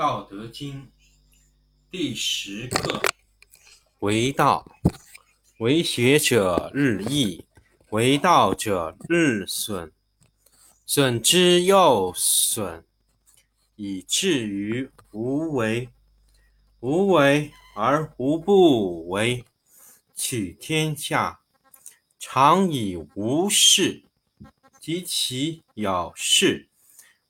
道德经第十课：为道，为学者日益，为道者日损，损之又损，以至于无为。无为而无不为。取天下常以无事，及其有事。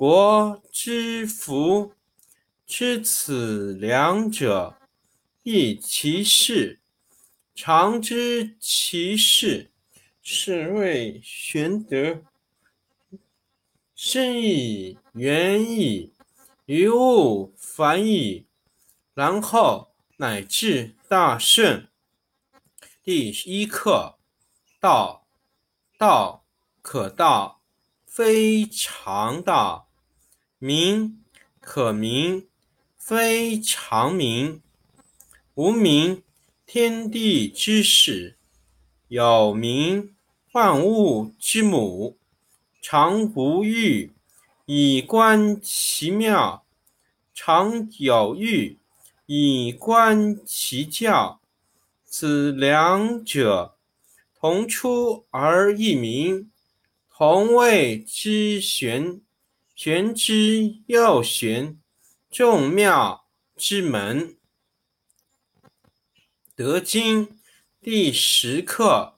国之福，知此两者，亦其事。常知其事，是谓玄德。深矣，远矣，于物反矣，然后乃至大顺。第一课：道，道可道，非常道。名可名，非常名。无名，天地之始；有名，万物之母。常无欲，以观其妙；常有欲，以观其教。此两者，同出而异名，同谓之玄。玄之又玄，众妙之门。德经第十课：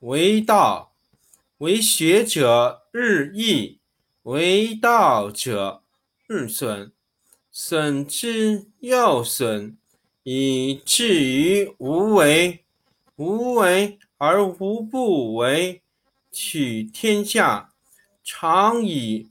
为道，为学者日益，为道者日损，损之又损，以至于无为。无为而无不为。取天下常以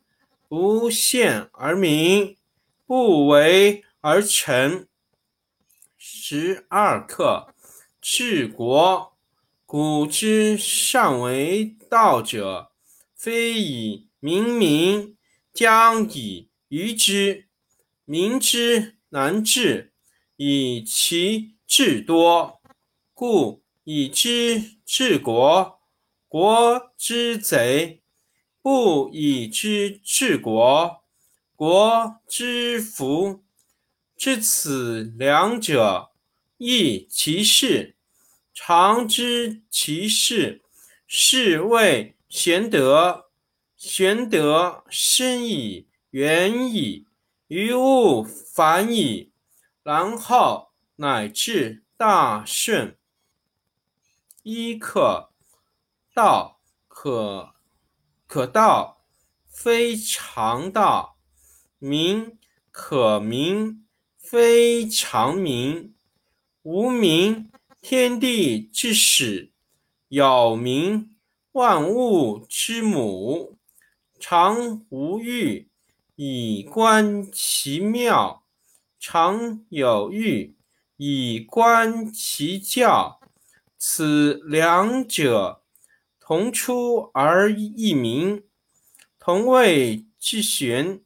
不见而明，不为而成。十二课：治国。古之善为道者，非以明民，将以愚之。民之难治，以其智多；故以知治国。国之贼。不以知治国，国之福。知此两者，亦其事。常知其事，是谓玄德。玄德深矣，远矣，于物反矣，然后乃至大顺。一可：道可。可道，非常道；名可名，非常名。无名，天地之始；有名，万物之母。常无欲，以观其妙；常有欲，以观其教。此两者。同出而异名，同谓之玄。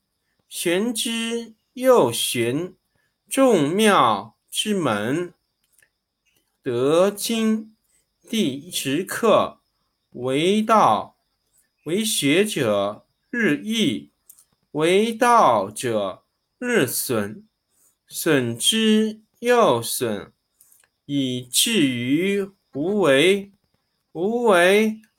玄之又玄，众妙之门。德经第十课：为道，为学者日益，为道者日损，损之又损，以至于无为。无为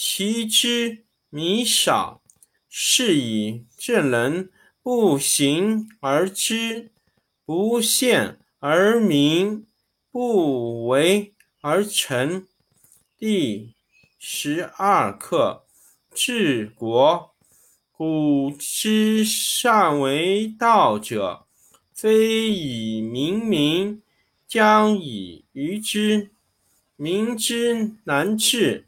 其知弥少。是以正人不行而知，不见而明。不为而成。第十二课：治国。古之善为道者，非以明民，将以愚之。民之难治，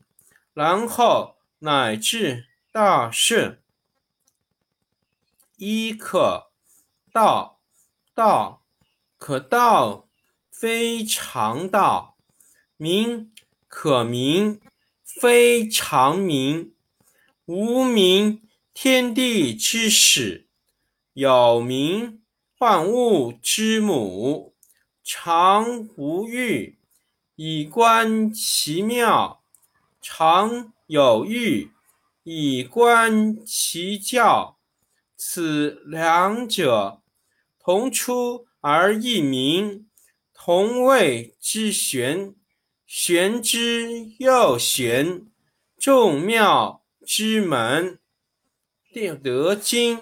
然后乃至大顺。一可，道，道。可道非常道，名可名非常名。无名，天地之始；有名，万物之母。常无欲，以观其妙；常有欲，以观其教。此两者，同出。而异名，同谓之玄。玄之又玄，众妙之门。《德经》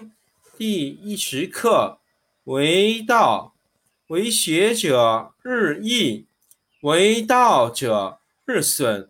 第一十课：为道，为学者日益，为道者日损，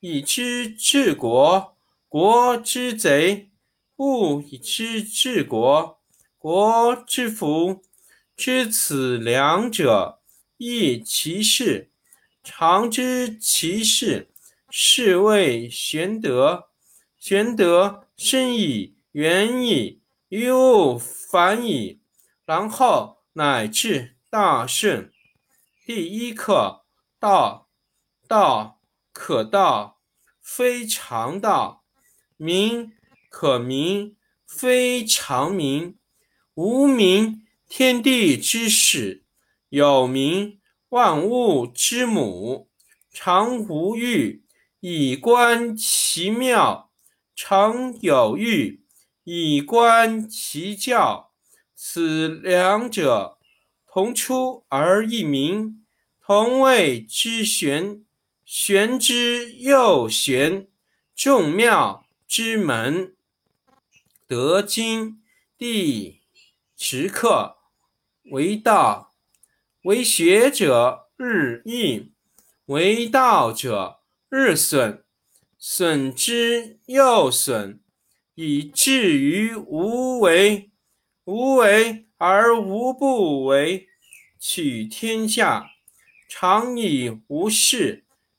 以知治国。国之贼。不以知治国。国之福。知此两者，亦其事。常知其事，是谓玄德。玄德深矣，远矣，于物反矣，然后乃至大顺。第一课：道。道可道，非常道；名可名，非常名。无名。天地之始，有名；万物之母。常无欲，以观其妙；常有欲，以观其教。此两者，同出而异名，同谓之玄。玄之又玄，众妙之门。德经第十课。为道，为学者日益，为道者日损，损之又损，以至于无为。无为而无不为。取天下常以无事，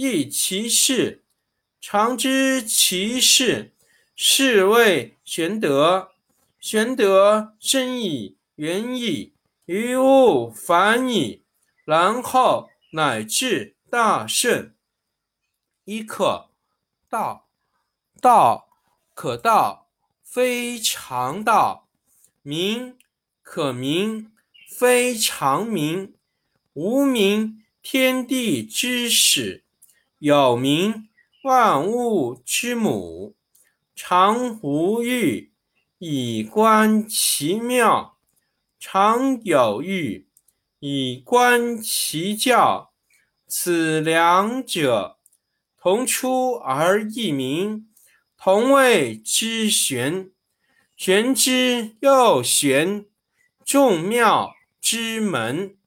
亦其事。常知其事，是谓玄德。玄德深矣，远矣，于物反矣，然后乃至大圣。一可，道，道可道，非常道。名可名，非常名。无名，天地之始；有名，万物之母。常无欲，以观其妙；常有欲，以观其教。此两者，同出而异名，同谓之玄。玄之又玄，众妙之门。